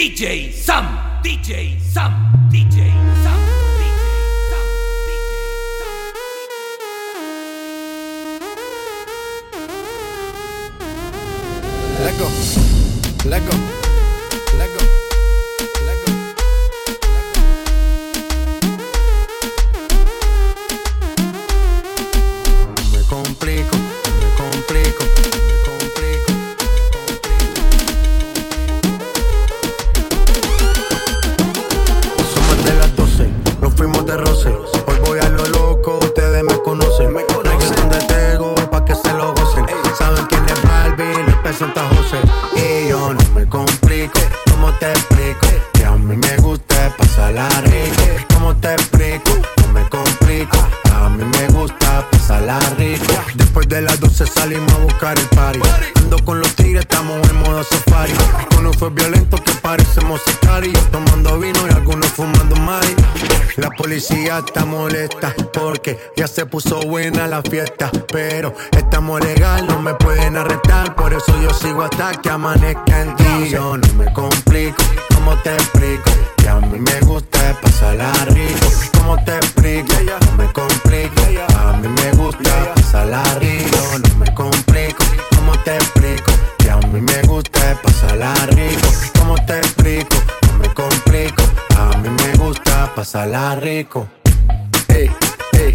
DJ Sam, DJ Sam, DJ Sam. Let go. Let go. Se puso buena la fiesta. Pero estamos legal, no me pueden arrestar. Por eso yo sigo hasta que amanezca en ti. Yo no me complico, ¿cómo te explico? Que a mí me gusta pasarla rico. ¿Cómo te explico? No me complico. A mí me gusta pasarla rico. No me complico. ¿Cómo te explico? Que a mí me gusta pasarla rico. ¿Cómo te explico? No me complico. A mí me gusta pasarla rico. Ey, ey,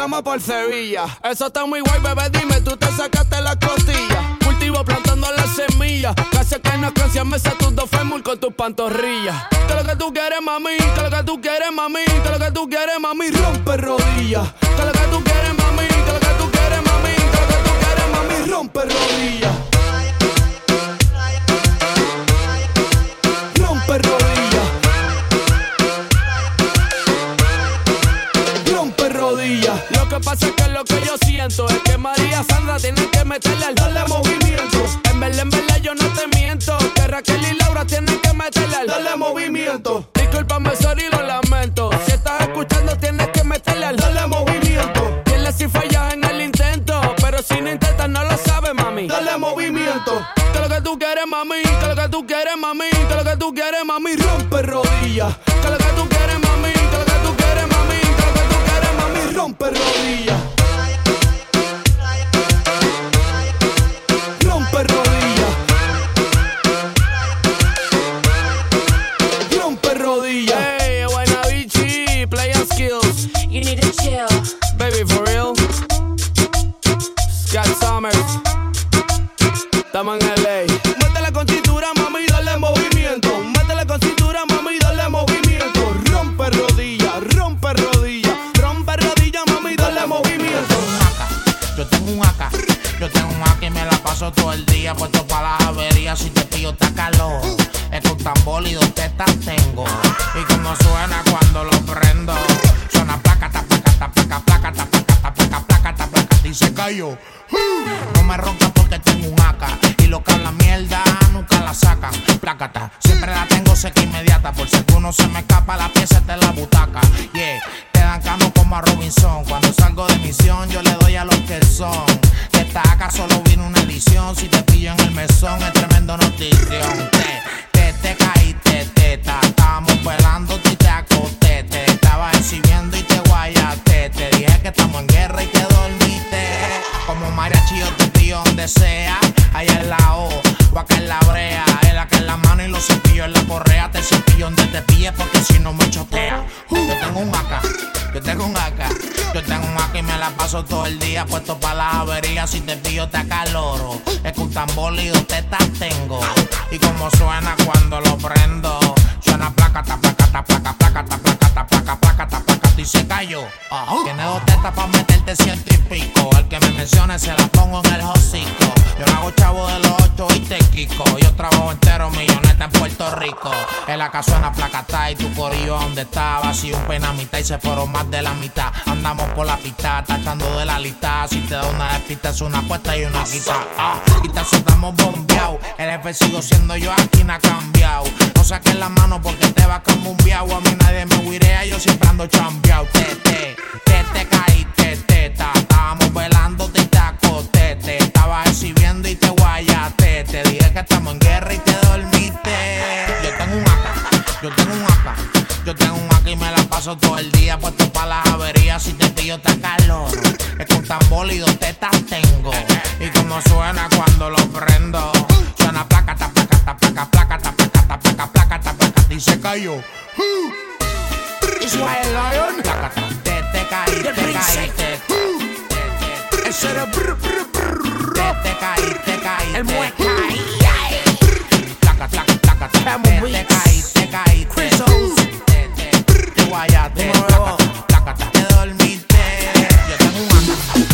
Por Sevilla. Eso está muy guay, bebé. Dime, tú te sacaste la costilla. Cultivo plantando las semillas. Casi que no canción me sé tus dos fémur con tus pantorrillas. Que lo que tú quieres, mami. Que lo que tú quieres, mami. Que lo que tú quieres, mami. Rompe rodillas. Que lo que tú quieres, mami. Que lo que tú quieres, mami. Que lo que tú quieres, mami. Rompe rodillas. Siento es que María Sandra tiene que meterle al darle movimiento. En verdad, en verdad yo no te miento. Que Raquel y Laura tienen que meterle al darle movimiento. Discúlpame, sorry, lo lamento. Si estás escuchando, tienes que meterle al darle movimiento. Dile si fallas en el intento. Pero si no intentas, no lo sabes, mami. Dale movimiento. Que lo que tú quieres, mami. Que lo que tú quieres, mami. Que lo que tú quieres, mami. Rompe rodillas. Que lo rodilla. Hey, Guaynabichi, play and skills. You need to chill. Baby, for real. Scott Summers. Estamos en LA. Métela con cintura, mami, dale movimiento. Métela con cintura, mami, dale movimiento. Rompe rodilla, rompe rodilla. Rompe rodilla, mami, dale movimiento. Yo tengo un acá. Yo tengo un acá y me la paso todo el día puesto para las averías. Si te pillo, está calor. Es con tan bólido paso todo el día puesto para las averías. Si te pillo te acaloro. Es que un tambor y dos tetas tengo. Y como suena cuando lo prendo. Suena placa, ta, placa, ta, placa, placa, ta, placa, ta, placa, placa, ta, placa, y se cayó. Tiene dos tetas para meterte ciento y pico. El que me mencione se la pongo en el hocico. Yo no hago chavo de los ocho y te quico. Yo trabajo entero milloneta en Puerto Rico. En la casa suena placata y tu corillo donde está. Vacío un penamita y se fueron más de la mitad. Andamos por la pista, tachando de la lista. Si te da una despista es una apuesta y una quita. Ah, quita estamos bombeados. El jefe sigo siendo yo, aquí no ha cambiado. No saques la mano porque te va como un viao. A mí nadie me huirea, yo siempre ando chambeado. Te, te, te, te caíste, teta. Estábamos velando y te acosté. Te estaba exhibiendo y te guayaste. Te dije que estamos en guerra y te dormiste. Yo tengo un AK. Yo tengo un AK y me la paso todo el día puesto para las averías. Si te pillo te calor. Es con tambor y dos tetas tengo. Y como suena cuando lo prendo. Suena placa, ta, placa, ta, placa, placa, ta, placa, ta, placa, placa, ta, placa, y se cayó. Israel Lion. Te, te caíste, te caíste. Ese era brr, brr, brr. Te, te caíste, te caíste. El mueca. Placa, placa, placa, te, caíste, te caíste. Chris O's. Te, te, te guayaste. Te dormiste. Yo tengo un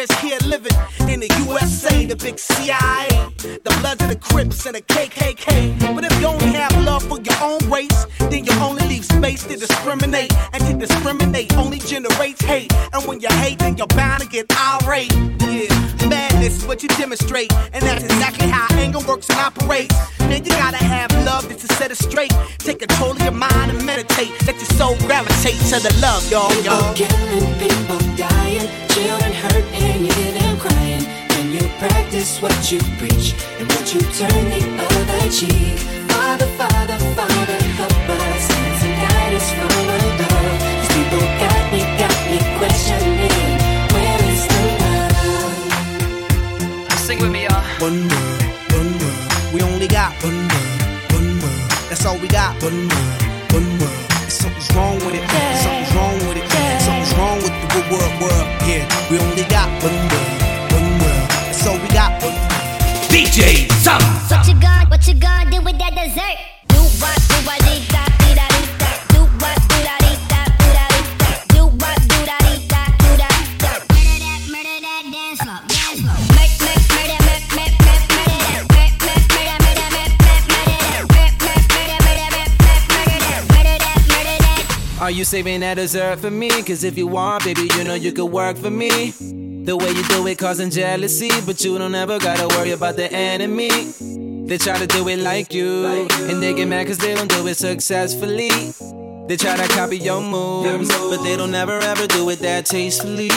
terrorists here living in the USA, the big CIA, the Bloods and the Crips and the KKK. But if you only have love for your own race, then you only leave space to discriminate. And to discriminate only generates hate. And when you hate, then you're bound to get irate. Yeah, madness is what you demonstrate. And that's exactly how anger works and operates. Man, you gotta have love just to set it straight. Take control of your mind and meditate. Let your soul gravitate to the love, y'all, y'all. People killing, people dying, children hurt, and you hear them crying. When you practice what you preach, and what you turn the other cheek. Father, Father, one world, one world. We only got one world, one world. That's all we got. One world, one world. Something's wrong with it. Something's wrong with it. Something's wrong with the good world, world. Yeah, we only got one world, one world. That's all we got. One world. DJ Sam. What you gon' what you gon' do with that dessert? Do what, you saving that dessert for me? Cause if you want, baby, you know you could work for me. The way you do it causing jealousy, but you don't ever gotta worry about the enemy. They try to do it like you, and they get mad cause they don't do it successfully. They try to copy your moves, but they don't ever ever do it that tastefully.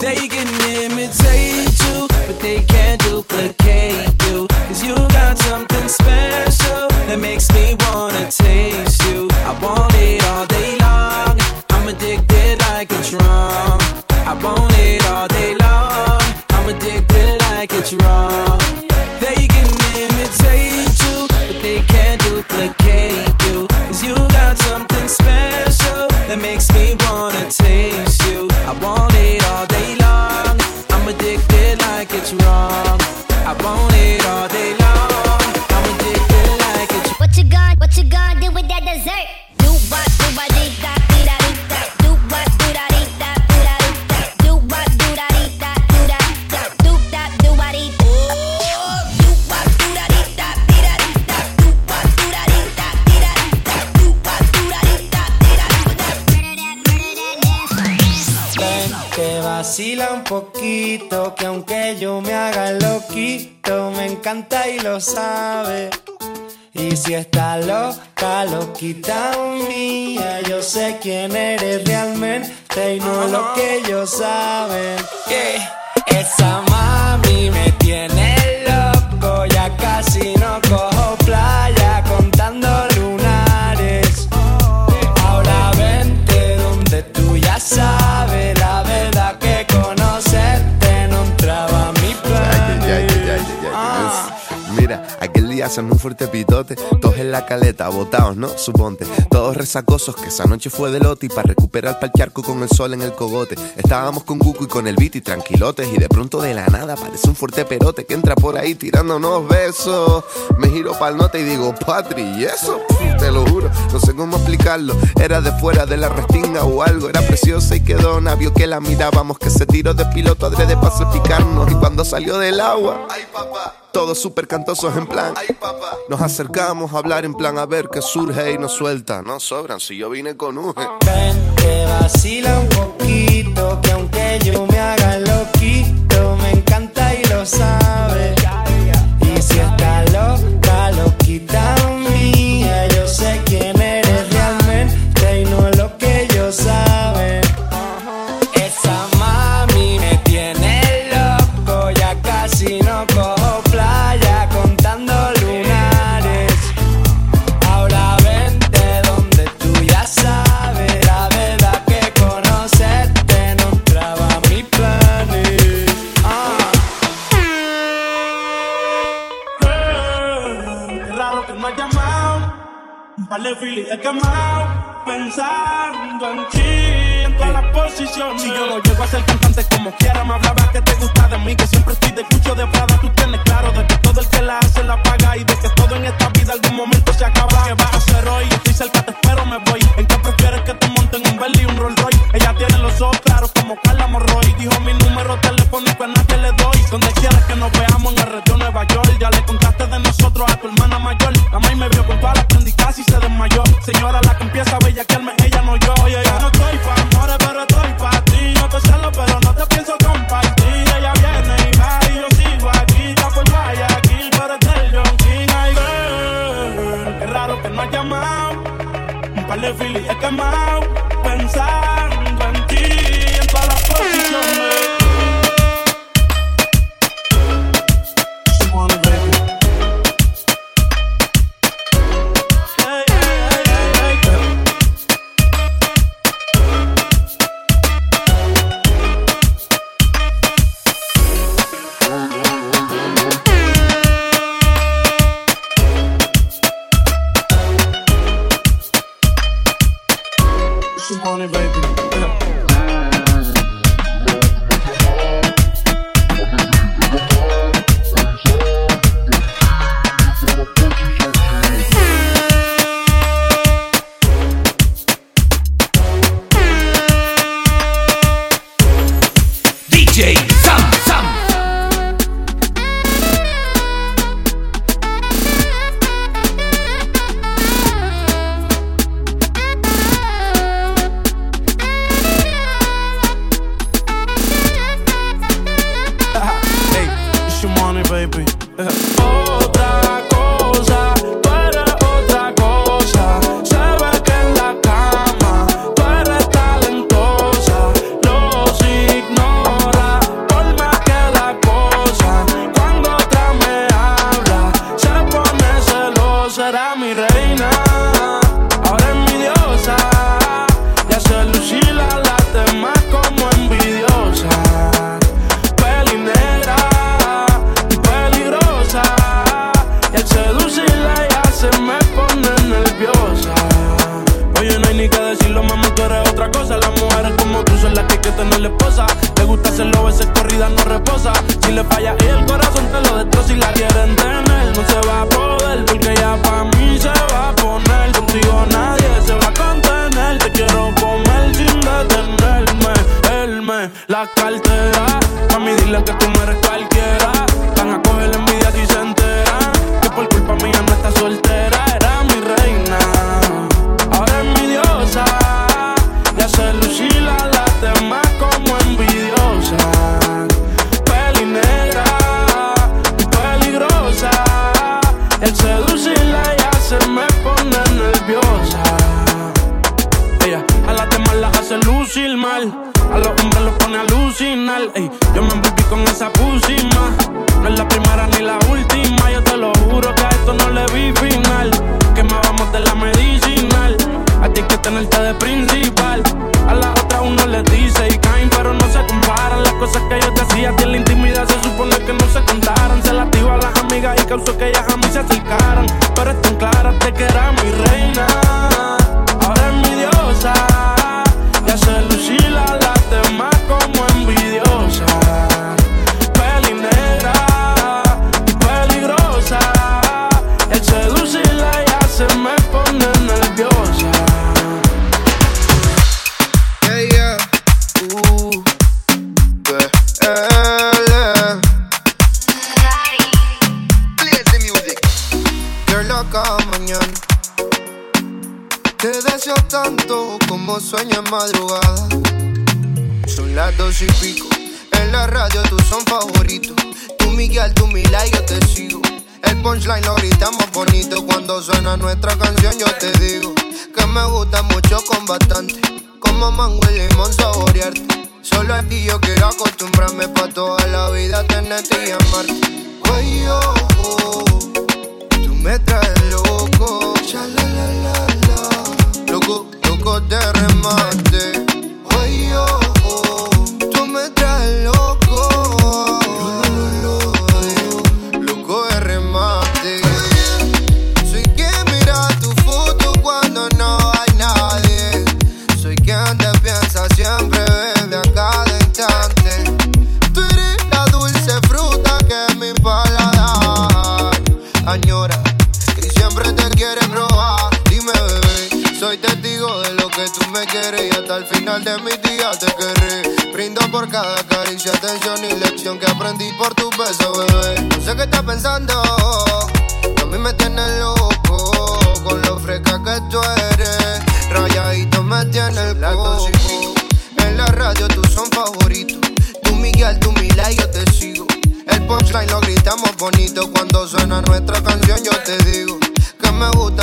They can imitate you, but they can't duplicate you. Cause you got something special that makes me wanna taste you. I want it all day long. I'm addicted like a drum. I want it all day long. I'm addicted like it's wrong. They can imitate you, but they can't duplicate you. Cause you got something special that makes me wanna taste you. I want it all day long. I'm addicted like it's wrong. I want it y lo sabe. Y si está loca, loquita mía, yo sé quién eres realmente y no lo que ellos saben. Que esa mami me tiene hacemos un fuerte pitote, todos en la caleta, botados, ¿no? Suponte, todos resacosos, que esa noche fue de lote y para recuperar pa'l charco con el sol en el cogote. Estábamos con Guku y con el beat y tranquilotes, y de pronto de la nada aparece un fuerte perote que entra por ahí tirándonos besos. Me giro pa'l note y digo, Patri, ¿y eso? Te lo juro, no sé cómo explicarlo. Era de fuera de la restinga o algo, era preciosa y quedó vio que la mirábamos, que se tiró de piloto adrede para salpicarnos. Y cuando salió del agua, ay papá. Todos súper cantosos en plan. Ay, papá. Nos acercamos a hablar en plan a ver qué surge y nos suelta. No sobran si yo vine con un. Ven, que vacila un poquito, que aunque yo me haga loquito, me encanta y lo sabe. Que no has llamado. Un par de filis he quemado. Pensando en ti, en todas las posiciones. Si yo no llego a ser como quiera, me hablaba que te gusta de mí. Que siempre estoy de cucho de Prada. Tú tienes claro de que todo el que la hace la paga. Y de que todo en esta vida algún momento se acaba. ¿Qué vas a hacer hoy? Estoy cerca, te espero, me voy. ¿En qué prefieres que te monten un Bentley y un Rolls Royce? Ella tiene los ojos claros como Carla Morroy. Dijo mi número telefónico a nadie le doy. Donde quieras que nos veamos en el de Nueva York. Ya le contaste de nosotros a tu hermana mayor. La maíz me vio con todas las prendicas y se desmayó. Señora, la que empieza a bellaquearme, ella no yo. Oye, yo no estoy pa' amores, pero estoy pa' ti. No te celo, pero no te pienso compartir ella viene y mar y yo sigo aquí tapo el vaya aquí por el telón King Iver. Es raro que no has llamado un pal de Philly es que mal. y yo quiero acostumbrarme pa' toda la vida tenerte y amarte. Oye,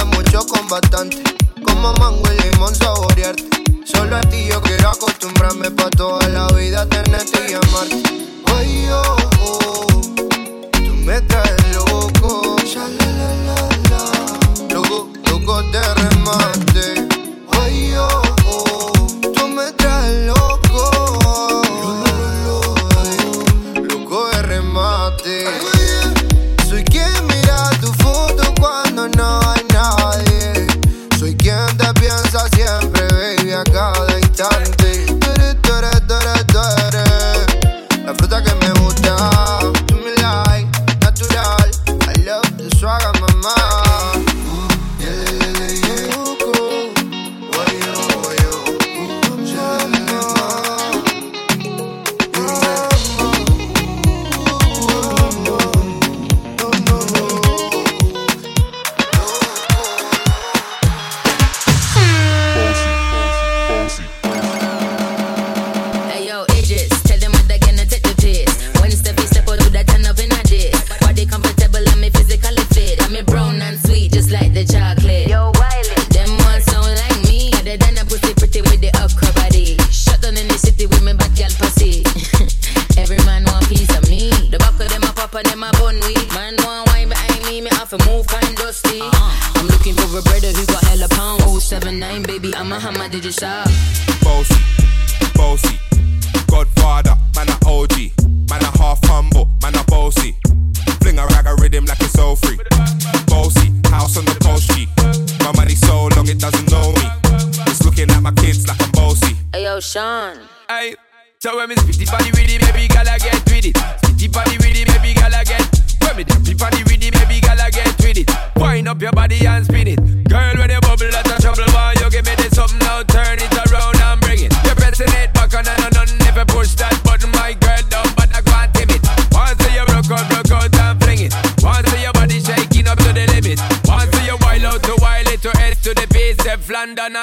mucho con bastante. Como mango y limón saborearte. Solo a ti yo quiero acostumbrarme pa' toda la vida tenerte y amarte. Oye, oh, oh, tú me traes loco. Ya, la, la, la, la. Loco, loco de remar.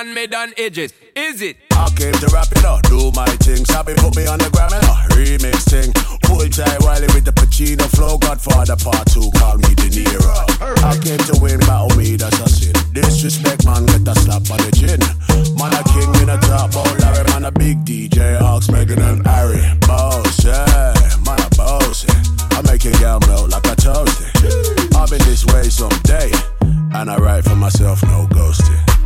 And mid on edges. Is it? I came to rap it up, do my thing. Sabi put me on the gram and a remix thing. Hold tight Wiley with the Pacino flow. Godfather part two, call me De Niro. I came to win, battle me, that's a sin. Disrespect, man, get a slap on the chin. Man, a king in a top, oh Larry, man, a big DJ, Ox, Megan and Harry. Boss, yeah, man, a boss. yeah. I make your girl melt like a toasty. I've been this way someday, and I write for myself, no ghosting.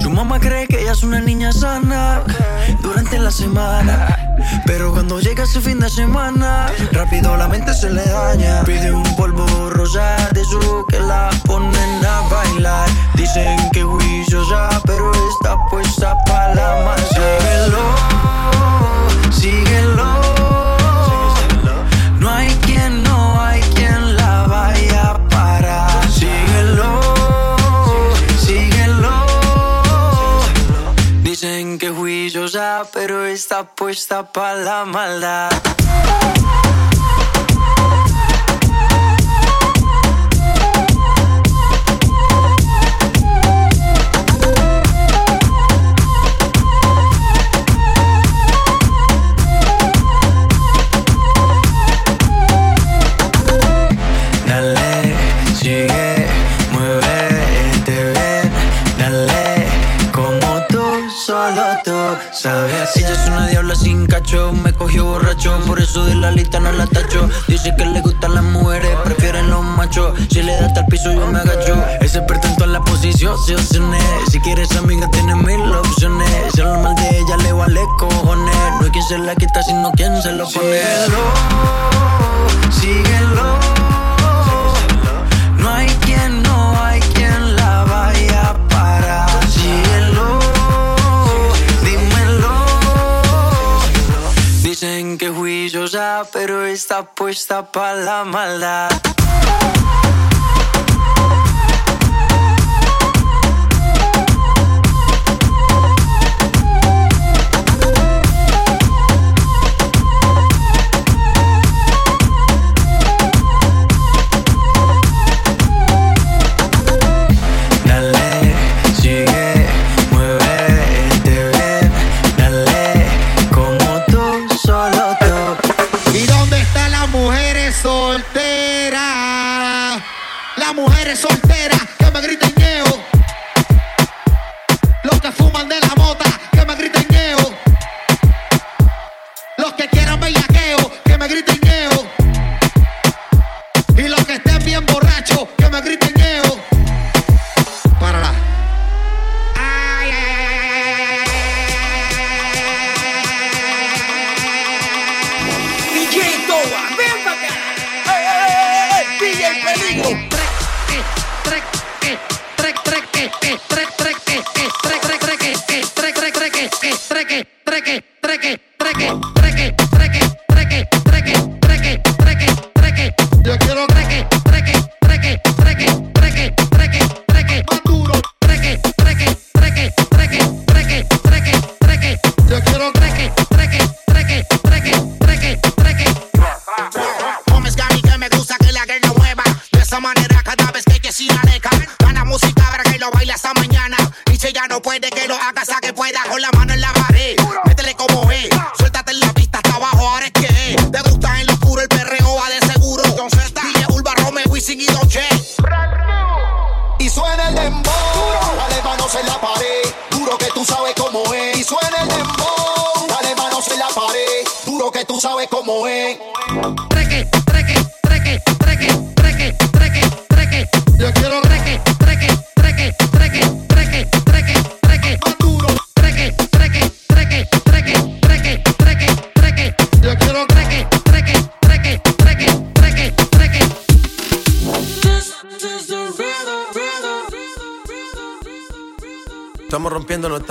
Su mamá cree que ella es una niña sana durante la semana. Pero cuando llega ese fin de semana, rápido la mente se le daña. Pide un polvo rosa de eso que la ponen a bailar. Dicen que juiciosa, pero está puesta para la masa. Síguelo, síguelo. Está puesta para la maldad. Yo me agacho. Es experta en todas las posiciones. Si quieres amiga, tiene mil opciones. Si habla mal de ella, le vale cojones. No hay quien se la quita, sino quien se lo pone. Síguelo, síguelo. No hay quien, no hay quien la vaya a parar. Síguelo, dímelo. Dicen que juiciosa, pero está puesta para la maldad.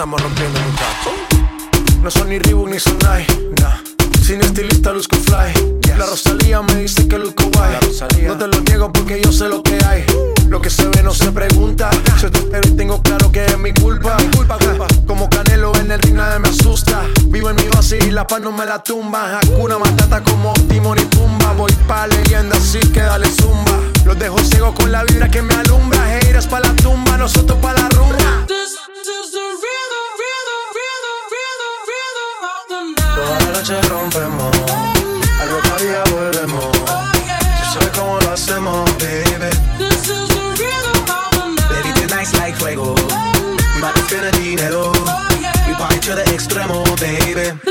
Estamos rompiendo, muchachos. No son ni Reebok ni Sonai, nah. Sin estilista luzco fly. La Rosalía me dice que luzco guay. No te lo niego porque yo sé lo que hay. Lo que se ve no se pregunta. Si te espero y tengo claro que es mi culpa. culpa, culpa. Como Canelo en el ring nadie me asusta. Vivo en mi base y la paz no me la tumba. Hakuna Matata como Timon y Pumba. Voy pa' leyenda así que dale zumba. Los dejo ciego con la vibra que me alumbra. Heiras pa' la tumba, nosotros pa' la rumba. Toda la noche rompemos, al otro día volvemos. Tú sabes cómo lo hacemos, baby. Baby, tonight's like fuego. Va a tener dinero. We party to the extremo, baby.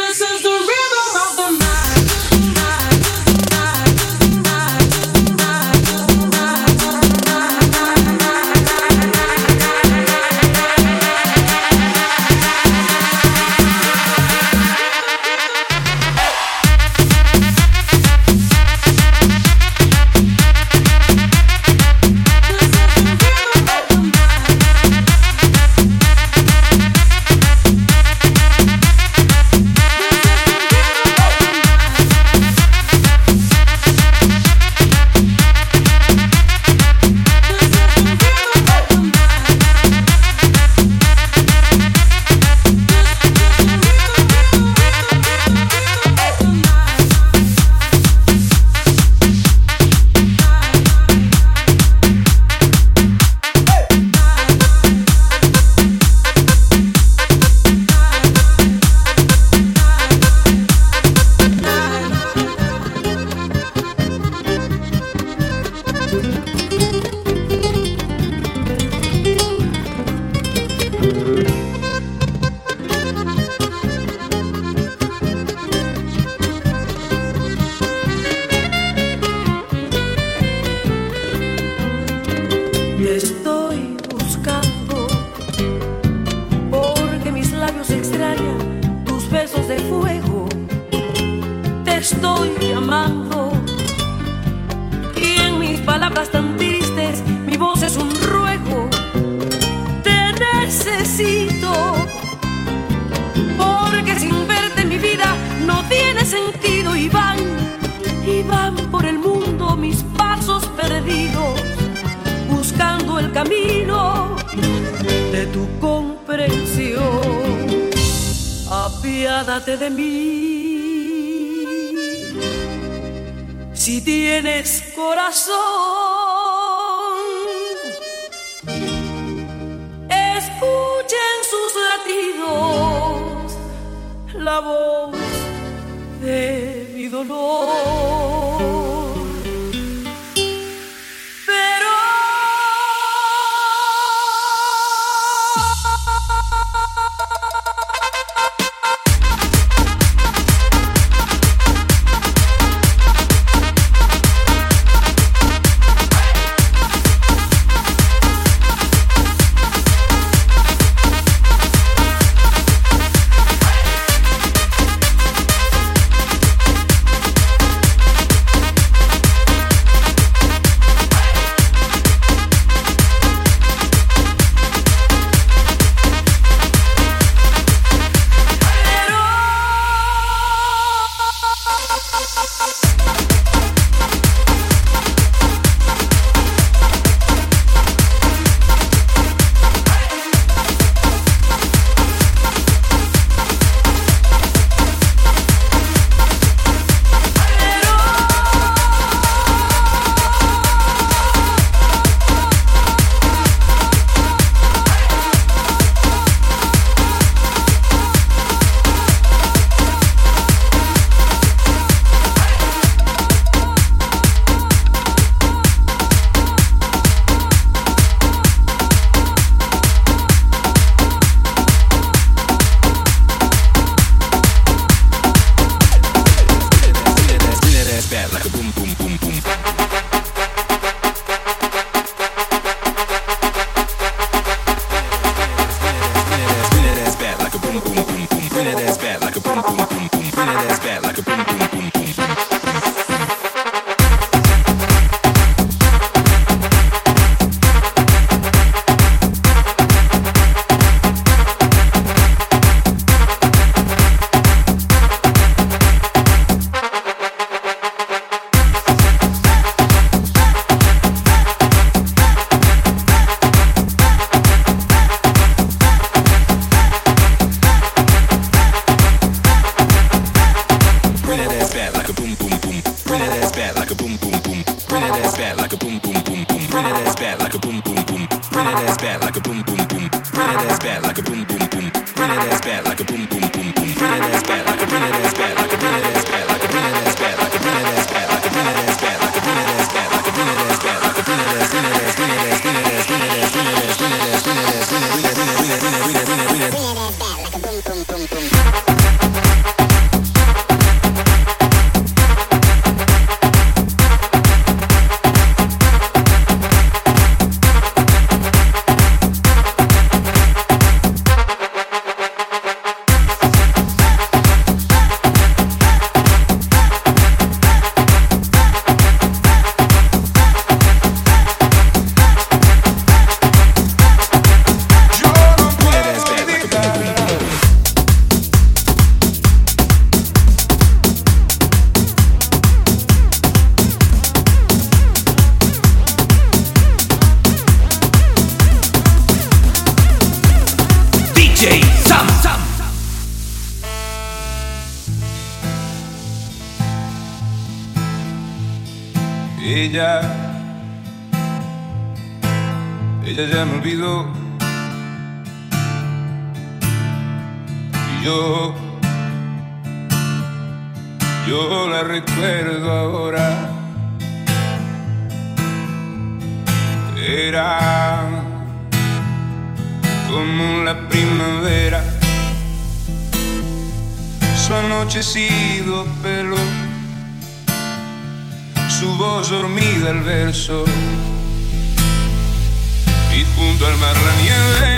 De mí. Si tienes corazón, escuchen sus latidos la voz de mi dolor. Junto al mar la